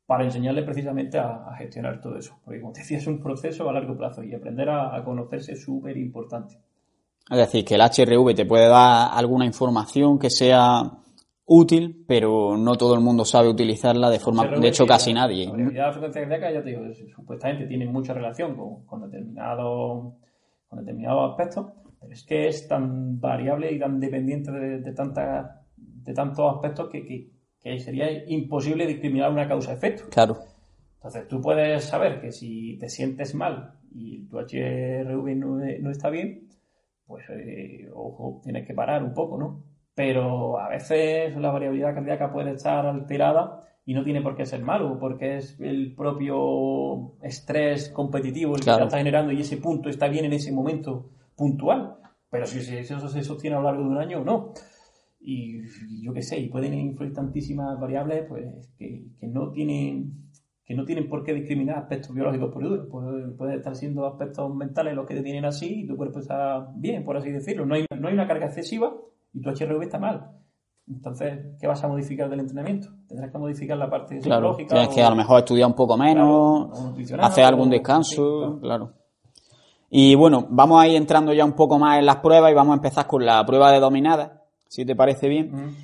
para enseñarles precisamente a, gestionar todo eso. Porque, como te decía, es un proceso a largo plazo y aprender a, conocerse es súper importante.
Es decir, que el HRV te puede dar alguna información que sea útil, pero no todo el mundo sabe utilizarla de forma, de hecho casi nadie.
La frecuencia cardíaca, ya te digo, supuestamente tiene mucha relación con, determinados con determinados aspectos, pero es que es tan variable y tan dependiente de, de tantas de tantos aspectos que, sería imposible discriminar una causa-efecto.
Claro.
Entonces tú puedes saber que si te sientes mal y tu HRV no, está bien, pues eh, ojo, tienes que parar un poco, ¿no? Pero a veces la variabilidad cardíaca puede estar alterada y no tiene por qué ser malo, porque es el propio estrés competitivo el que está generando y ese punto está bien en ese momento puntual. Pero si, si eso se sostiene a lo largo de un año, no y yo qué sé, y pueden influir tantísimas variables pues que, no tienen que no tienen por qué discriminar aspectos biológicos por duro. Pueden puede estar siendo aspectos mentales los que te tienen así y tu cuerpo está bien, por así decirlo. No hay, no hay una carga excesiva y tu HRV está mal. Entonces, ¿qué vas a modificar del entrenamiento? Tendrás que modificar la parte
claro, Tienes que a lo mejor estudiar un poco menos, hacer algún descanso, claro. Y bueno, vamos a ir entrando ya un poco más en las pruebas y vamos a empezar con la prueba de dominada si te parece bien.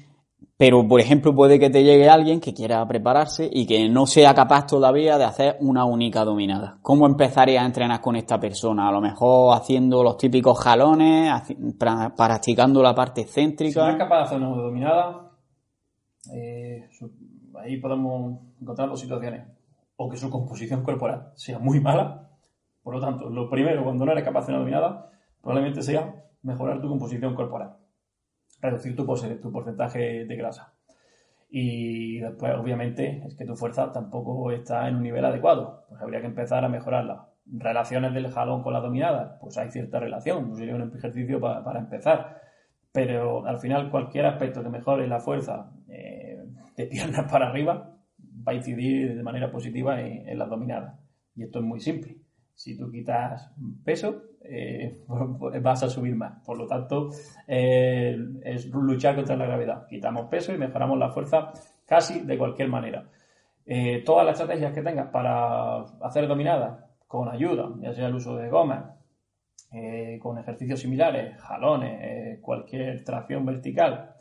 Pero, por ejemplo, puede que te llegue alguien que quiera prepararse y que no sea capaz todavía de hacer una única dominada. ¿Cómo empezaría a entrenar con esta persona? A lo mejor haciendo los típicos jalones, practicando la parte excéntrica.
Si no es capaz de hacer una dominada, eh, ahí podemos encontrar dos situaciones. O que su composición corporal sea muy mala. Por lo tanto, lo primero, cuando no eres capaz de hacer una dominada, probablemente sea mejorar tu composición corporal reducir tu, tu porcentaje de grasa. Y después, obviamente, es que tu fuerza tampoco está en un nivel adecuado. Pues habría que empezar a mejorarla. Relaciones del jalón con la dominada, pues hay cierta relación. No sería un ejercicio para, empezar. Pero al final, cualquier aspecto que mejore la fuerza eh, de (laughs) piernas para arriba va a incidir de manera positiva en las dominadas. Y esto es muy simple. Si tú quitas peso, eh, (laughs) vas a subir más. Por lo tanto, eh, es luchar contra la gravedad. Quitamos peso y mejoramos la fuerza casi de cualquier manera. Eh, todas las estrategias que tengas para hacer dominadas con ayuda, ya sea el uso de goma, con ejercicios similares, jalones, cualquier tracción vertical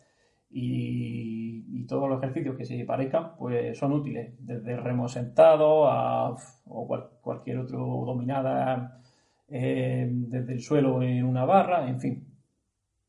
y, todos los ejercicios que se parezcan, pues son útiles, desde remo sentado a o cualquier otro dominada eh, desde el suelo en una barra, en fin.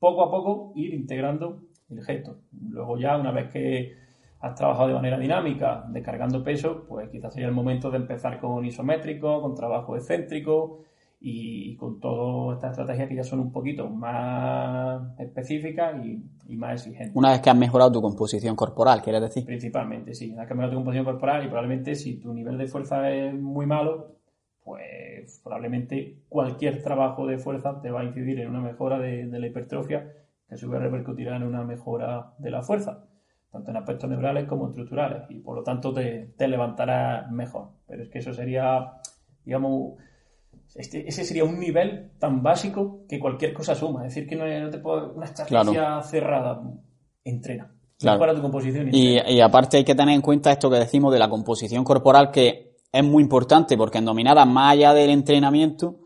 Poco a poco ir integrando el gesto. Luego ya, una vez que has trabajado de manera dinámica, descargando peso, pues quizás sería el momento de empezar con isométrico, con trabajo excéntrico y con todas estas estrategias que ya son un poquito más específicas y, más exigentes.
Una vez que has mejorado tu composición corporal, ¿quieres decir?
Principalmente, sí. Una vez que has mejorado tu composición corporal y probablemente si tu nivel de fuerza es muy malo, pues probablemente cualquier trabajo de fuerza te va a incidir en una mejora de, la hipertrofia que a su vez repercutirá en una mejora de la fuerza, tanto en aspectos neurales como estructurales, y por lo tanto te, te levantará mejor. Pero es que eso sería, digamos, este, ese sería un nivel tan básico que cualquier cosa suma. Es decir, que no, te puedo, una estrategia cerrada, entrena. Mejora tu composición.
Y, y aparte hay que tener en cuenta esto que decimos de la composición corporal que es muy importante porque en dominadas, más allá del entrenamiento,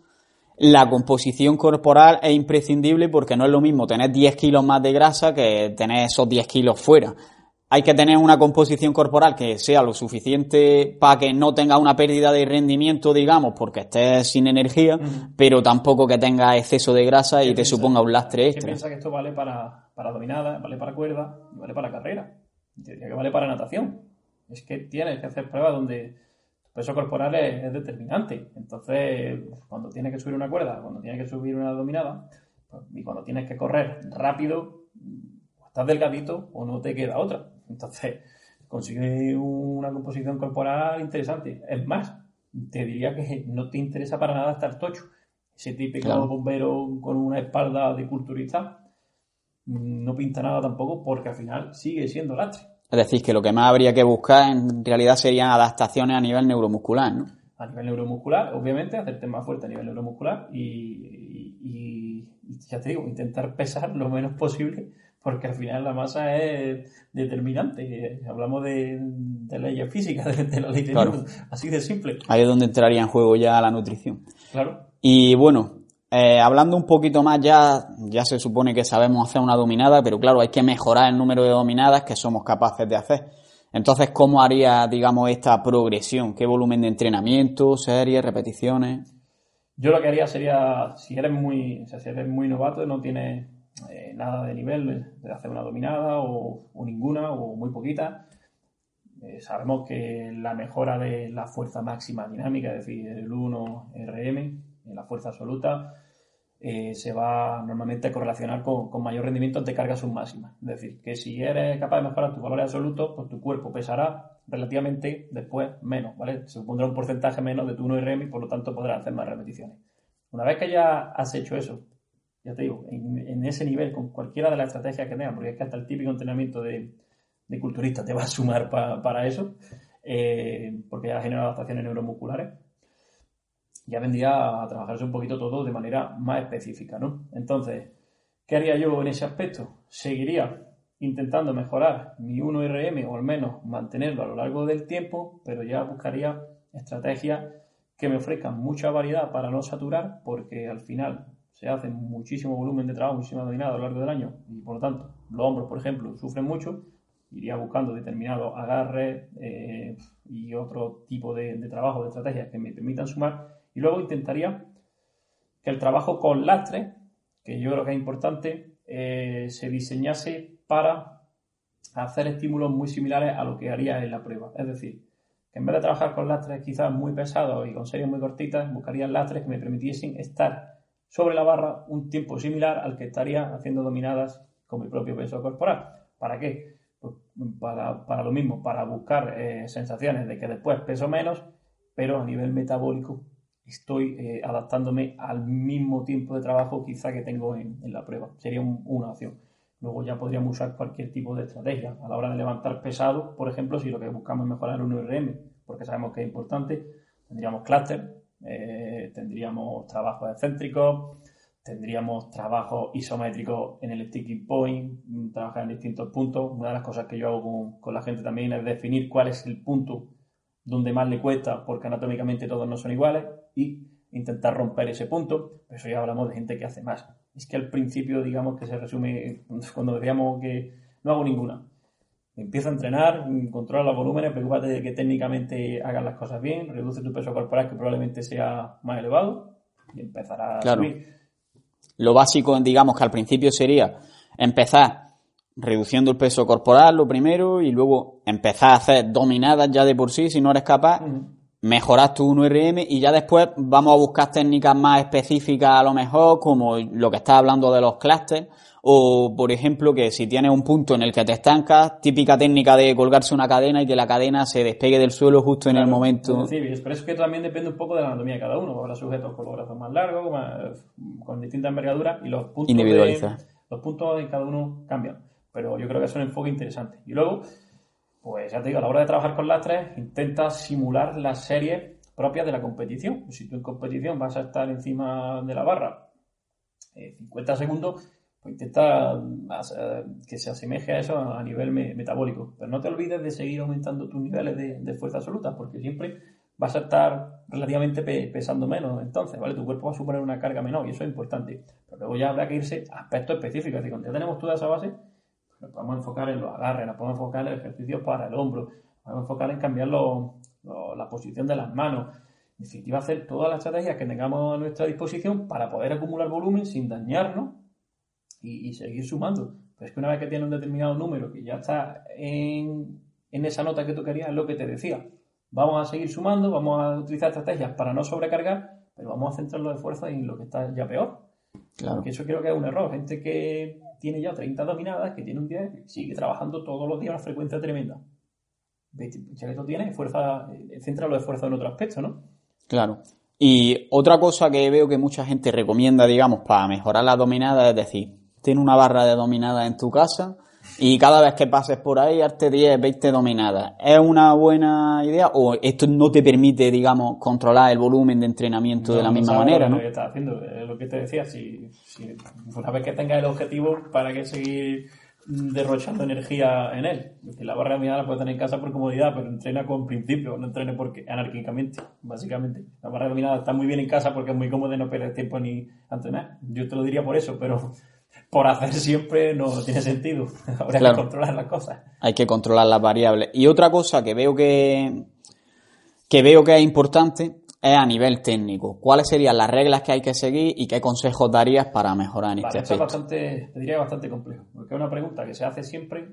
la composición corporal es imprescindible porque no es lo mismo tener 10 kilos más de grasa que tener esos 10 kilos fuera. Hay que tener una composición corporal que sea lo suficiente para que no tenga una pérdida de rendimiento, digamos, porque estés sin energía, pero tampoco que tenga exceso de grasa y te suponga un lastre extra.
piensa que esto vale para, para dominada, vale para cuerda vale para carrera. Diría que vale para natación. Es que tienes que hacer pruebas donde peso corporal es, determinante. Entonces, cuando tienes que subir una cuerda, cuando tienes que subir una dominada, pues, y cuando tienes que correr rápido, o estás delgadito o no te queda otra. Entonces, consigue una composición corporal interesante. Es más, te diría que no te interesa para nada estar tocho. Ese típico bombero con una espalda de culturista mm, no pinta nada tampoco porque al final sigue siendo lastre.
Es decir, que lo que más habría que buscar en realidad serían adaptaciones a nivel neuromuscular, ¿no?
A nivel neuromuscular, obviamente, hacerte más fuerte a nivel neuromuscular y, ya te digo, intentar pesar lo menos posible porque al final la masa es determinante. Hablamos de, de leyes físicas, de, la ley de así de simple.
Ahí es donde entraría en juego ya la nutrición.
Claro.
Y bueno, eh, hablando un poquito más, ya, ya se supone que sabemos hacer una dominada, pero claro, hay que mejorar el número de dominadas que somos capaces de hacer. Entonces, ¿cómo haría, digamos, esta progresión? ¿Qué volumen de entrenamiento, series, repeticiones?
Yo lo que haría sería, si eres muy, si eres muy novato, no tienes eh, nada de nivel de hacer una dominada o, ninguna o muy poquita, eh, sabemos que la mejora de la fuerza máxima dinámica, es decir, el 1 RM, en la fuerza absoluta, eh, se va normalmente a correlacionar con, mayor rendimiento ante cargas submáximas. Es decir, que si eres capaz de mejorar tus valores absolutos, pues tu cuerpo pesará relativamente después menos, ¿vale? Se supondrá un porcentaje menos de tu 1RM y por lo tanto podrás hacer más repeticiones. Una vez que ya has hecho eso, ya te digo, en, ese nivel, con cualquiera de las estrategias que tengas, porque es que hasta el típico entrenamiento de, culturista te va a sumar para eso, eh, porque ya ha generado adaptaciones neuromusculares, ya vendría a trabajarse un poquito todo de manera más específica, ¿no? Entonces, ¿qué haría yo en ese aspecto? Seguiría intentando mejorar mi 1RM o al menos mantenerlo a lo largo del tiempo, pero ya buscaría estrategias que me ofrezcan mucha variedad para no saturar, porque al final se hace muchísimo volumen de trabajo, muchísima dominada a lo largo del año y por lo tanto los hombros, por ejemplo, sufren mucho, iría buscando determinados agarres eh, y otro tipo de, trabajo, de estrategias que me permitan sumar. Y luego intentaría que el trabajo con lastre, que yo creo que es importante, eh, se diseñase para hacer estímulos muy similares a lo que haría en la prueba. Es decir, que en vez de trabajar con lastres quizás muy pesados y con series muy cortitas, buscaría lastres que me permitiesen estar sobre la barra un tiempo similar al que estaría haciendo dominadas con mi propio peso corporal. ¿Para qué? Pues para, lo mismo, para buscar eh, sensaciones de que después peso menos, pero a nivel metabólico estoy eh, adaptándome al mismo tiempo de trabajo quizá que tengo en, la prueba. Sería una opción. Luego ya podríamos usar cualquier tipo de estrategia. A la hora de levantar pesado, por ejemplo, si lo que buscamos es mejorar un URM, porque sabemos que es importante, tendríamos clúster, eh, tendríamos trabajos excéntricos, tendríamos trabajo isométrico en el sticking point, mm, trabajar en distintos puntos. Una de las cosas que yo hago con, la gente también es definir cuál es el punto donde más le cuesta, porque anatómicamente todos no son iguales, y intentar romper ese punto. Pero eso ya hablamos de gente que hace más. Es que al principio, digamos que se resume cuando decíamos que no hago ninguna. Empieza a entrenar, controla los volúmenes, preocúpate de que técnicamente hagas las cosas bien, reduce tu peso corporal que probablemente sea más elevado y empezará a subir.
Lo básico, digamos que al principio sería empezar reduciendo el peso corporal, lo primero, y luego empezar a hacer dominadas ya de por sí, si no eres capaz, mejorar tu 1RM y ya después vamos a buscar técnicas más específicas a lo mejor, como lo que estás hablando de los clusters, o, por ejemplo, que si tienes un punto en el que te estancas, típica técnica de colgarse una cadena y que la cadena se despegue del suelo justo en el momento.
Sí, pero es que también depende un poco de la anatomía de cada uno. Habrá sujetos con los brazos más largos, con distintas envergaduras y los puntos, de, los puntos de cada uno cambian. Pero yo creo que es un enfoque interesante. Y luego, pues ya te digo, a la hora de trabajar con lastres, intenta simular las series propias de la competición. Si tú en competición vas a estar encima de la barra 50 eh, segundos, intenta que se asemeje a eso a nivel metabólico. Pero no te olvides de seguir aumentando tus niveles de, fuerza absoluta, porque siempre vas a estar relativamente pesando menos. Entonces, ¿vale? Tu cuerpo va a suponer una carga menor y eso es importante. Pero luego ya habrá que irse a aspectos específicos. Es decir, cuando ya tenemos toda esa base, nos podemos enfocar en los agarres, nos podemos enfocar en el ejercicio para el hombro, nos podemos enfocar en cambiar la posición de las manos. En definitiva, hacer todas las estrategias que tengamos a nuestra disposición para poder acumular volumen sin dañarnos y, seguir sumando. Pero es que una vez que tienes un determinado número que ya está en, esa nota que tú querías, es lo que te decía. Vamos a seguir sumando, vamos a utilizar estrategias para no sobrecargar, pero vamos a centrarlo de fuerza en lo que está ya peor. Claro. Porque eso creo que es un error. Gente que tiene ya 30 dominadas, que tiene un 10, sigue trabajando todos los días a una frecuencia tremenda. Ya que tú tienes fuerza, eh, céntralo de fuerza en otro aspecto, ¿no?
Claro. Y otra cosa que veo que mucha gente recomienda, digamos, para mejorar la dominada es decir, tiene una barra de dominada en tu casa y cada vez que pases por ahí, arte 10, 20 dominadas. ¿Es una buena idea o esto no te permite, digamos, controlar el volumen de entrenamiento de la misma manera?
¿no? Lo que estás haciendo, es lo que te decía, si, una vez que tengas el objetivo, ¿para qué seguir derrochando energía en él? la barra de dominada la puedes tener en casa por comodidad, pero entrena con principio, no entrene porque anárquicamente, básicamente. La barra de dominada está muy bien en casa porque es muy cómodo no perder tiempo ni entrenar. Yo te lo diría por eso, pero (laughs) por hacer siempre no tiene sentido. (laughs) Habrá que controlar las cosas.
Hay que controlar las variables. Y otra cosa que veo que, que veo que es importante es a nivel técnico. ¿Cuáles serían las reglas que hay que seguir y qué consejos darías para mejorar en este
aspecto? es bastante, te diría bastante complejo, porque es una pregunta que se hace siempre,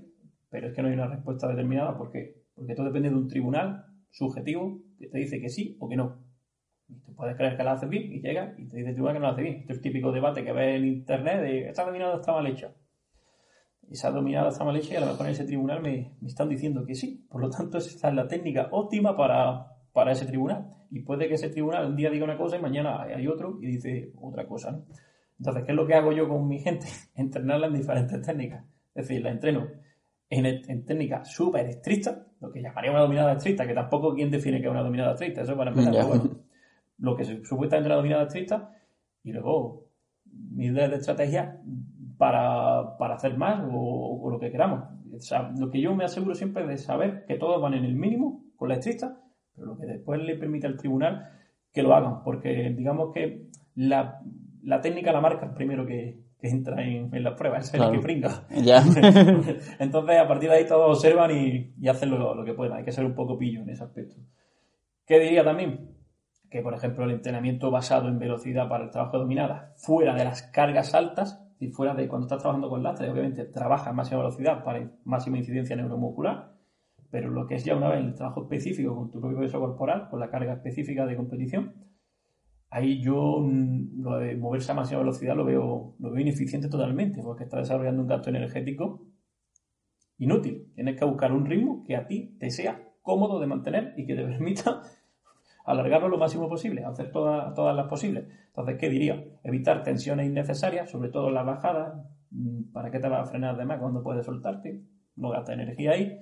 pero es que no hay una respuesta determinada. ¿Por qué? Porque todo depende de un tribunal subjetivo que te dice que sí o que no. Tú puedes creer que lo haces bien y llega y te dice tú que no lo hace bien. Este es el típico debate que ves en internet de esta dominada está mal hecha. Esa dominada está mal hecha y a lo mejor en ese tribunal me, están diciendo que sí. Por lo tanto, esa es la técnica óptima para, para ese tribunal. Y puede que ese tribunal un día diga una cosa y mañana hay otro y dice otra cosa. Entonces, ¿qué es lo que hago yo con mi gente? (laughs) Entrenarla en diferentes técnicas. Es decir, la entreno en, en técnicas súper estrictas, lo que llamaría una dominada estricta, que tampoco quién define que es una dominada estricta, eso para empezar. Bueno, lo que supuestamente la dominada estricta y luego miles de estrategias para, hacer más o, lo que queramos. lo que yo me aseguro siempre es de saber que todos van en el mínimo con la estricta, pero lo que después le permite al tribunal que lo hagan, porque digamos que la, técnica la marca el primero que, que entra en, las pruebas, es el que pringa. (laughs) Entonces, a partir de ahí todos observan y, hacen lo, lo, que puedan. Hay que ser un poco pillo en ese aspecto. ¿Qué diría también? Que, por ejemplo, el entrenamiento basado en velocidad para el trabajo de dominada, fuera de las cargas altas, y fuera de cuando estás trabajando con lastre, obviamente trabaja en máxima velocidad para máxima incidencia neuromuscular, pero lo que es ya una vez el trabajo específico con tu propio peso corporal, con la carga específica de competición, ahí yo mm, lo de moverse a máxima velocidad lo veo, lo veo ineficiente totalmente, porque está desarrollando un gasto energético inútil. Tienes que buscar un ritmo que a ti te sea cómodo de mantener y que te (laughs) permita alargarlo lo máximo posible, hacer todas, las posibles. Entonces, ¿qué diría? Evitar tensiones innecesarias, sobre todo en las bajadas. Mm, ¿Para qué te vas a frenar de más cuando puedes soltarte? No gasta energía ahí.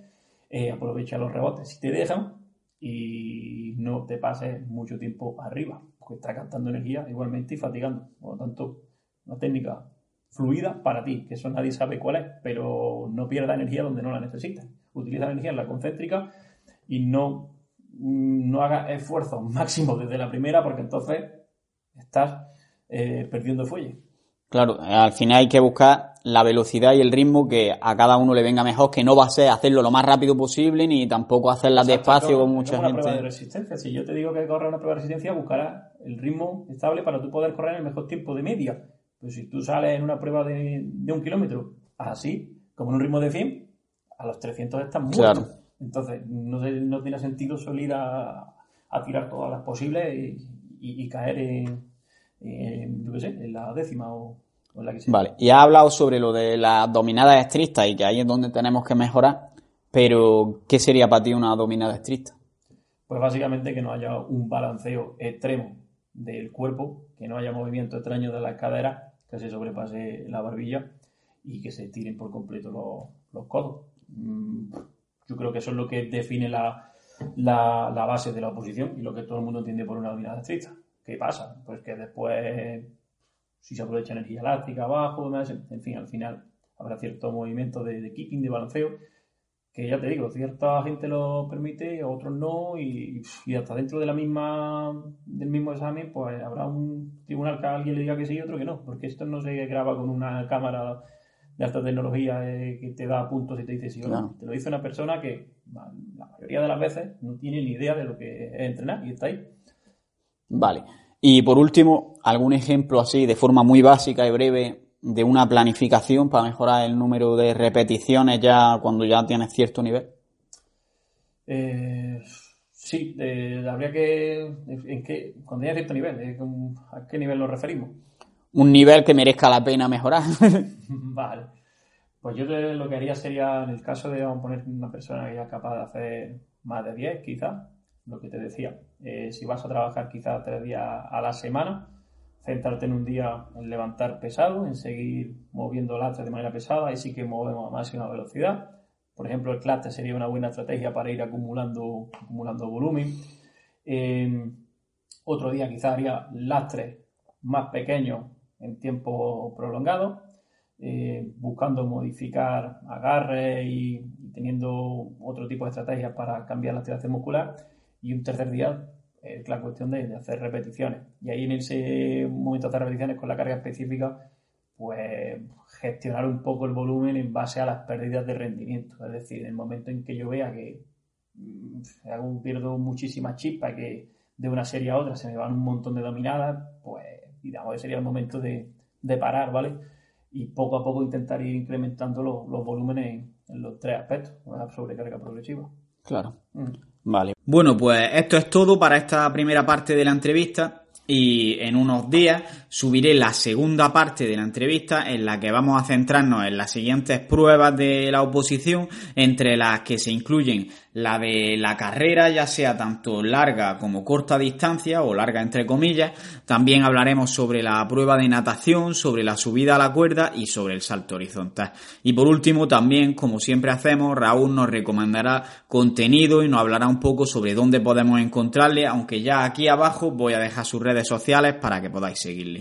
Eh, aprovecha los rebotes si te dejan y no te pases mucho tiempo arriba, porque está gastando energía igualmente y fatigando. Por lo tanto, una técnica fluida para ti, que eso nadie sabe cuál es, pero no pierda energía donde no la necesitas. Utiliza la energía en la concéntrica y no, no haga esfuerzo máximo desde la primera, porque entonces estás eh, perdiendo fuelle.
Claro, al final hay que buscar la velocidad y el ritmo que a cada uno le venga mejor, que no va a ser hacerlo lo más rápido posible ni tampoco hacerla despacio con mucha
una
gente.
Prueba de resistencia. Si yo te digo que corre una prueba de resistencia, buscarás el ritmo estable para tú poder correr en el mejor tiempo de media. Pues si tú sales en una prueba de, un kilómetro así, como en un ritmo de 100, a los 300 estás muerto. Claro. Entonces, no, no, tiene sentido salir a, tirar todas las posibles y caer en en la décima o, en la que sea.
Vale, y ha hablado sobre lo de las dominadas estrictas y que ahí es donde tenemos que mejorar, pero ¿qué sería para ti una dominada estricta?
Pues básicamente que no haya un balanceo extremo del cuerpo, que no haya movimiento extraño de las caderas, que se sobrepase la barbilla y que se tiren por completo los, codos. Mm, yo creo que eso es lo que define la, la, la, base de la oposición y lo que todo el mundo entiende por una dominada estricta. ¿Qué pasa? Pues que después, si se aprovecha energía elástica abajo, en fin, al final habrá cierto movimiento de, keeping, de balanceo, que ya te digo, cierta gente lo permite, otros no, y, hasta dentro de la misma, del mismo examen, pues habrá un tribunal que a alguien le diga que sí y otro que no, porque esto no se graba con una cámara de alta tecnología eh, que te da puntos y te dice sí o no. Te lo dice una persona que la mayoría de las veces no tiene ni idea de lo que es entrenar y está ahí.
Vale. Y por último, algún ejemplo así, de forma muy básica y breve, de una planificación para mejorar el número de repeticiones ya cuando ya tienes cierto nivel.
Eh, sí, habría que. En qué, cuando ya cierto nivel, ¿a qué nivel nos referimos?
Un nivel que merezca la pena mejorar. (laughs)
vale. Pues yo lo que haría sería, en el caso de vamos a poner una persona que ya es capaz de hacer más de 10, quizás, lo que te decía, eh, si vas a trabajar quizá tres días a la semana, centrarte en un día en levantar pesado, en seguir moviendo lastre de manera pesada, y sí que movemos a máxima velocidad. Por ejemplo, el cluster sería una buena estrategia para ir acumulando, acumulando volumen. otro día quizá haría lastres más pequeños en tiempo prolongado, eh, buscando modificar agarre y, y, teniendo otro tipo de estrategias para cambiar la activación muscular y un tercer día es la cuestión de, hacer repeticiones. Y ahí en ese momento de hacer repeticiones con la carga específica, pues gestionar un poco el volumen en base a las pérdidas de rendimiento. Es decir, en el momento en que yo vea que mm, pierdo muchísima chispa, que de una serie a otra se me van un montón de dominadas, pues digamos que sería el momento de, parar, ¿vale? Y poco a poco intentar ir incrementando los, volúmenes en, los tres aspectos, la sobrecarga progresiva.
Claro. Mm. Vale. Bueno, pues esto es todo para esta primera parte de la entrevista y en unos días subiré la segunda parte de la entrevista en la que vamos a centrarnos en las siguientes pruebas de la oposición, entre las que se incluyen la de la carrera, ya sea tanto larga como corta distancia o larga entre comillas. También hablaremos sobre la prueba de natación, sobre la subida a la cuerda y sobre el salto horizontal. Y por último, también, como siempre hacemos, Raúl nos recomendará contenido y nos hablará un poco sobre dónde podemos encontrarle, aunque ya aquí abajo voy a dejar sus redes sociales para que podáis seguirle.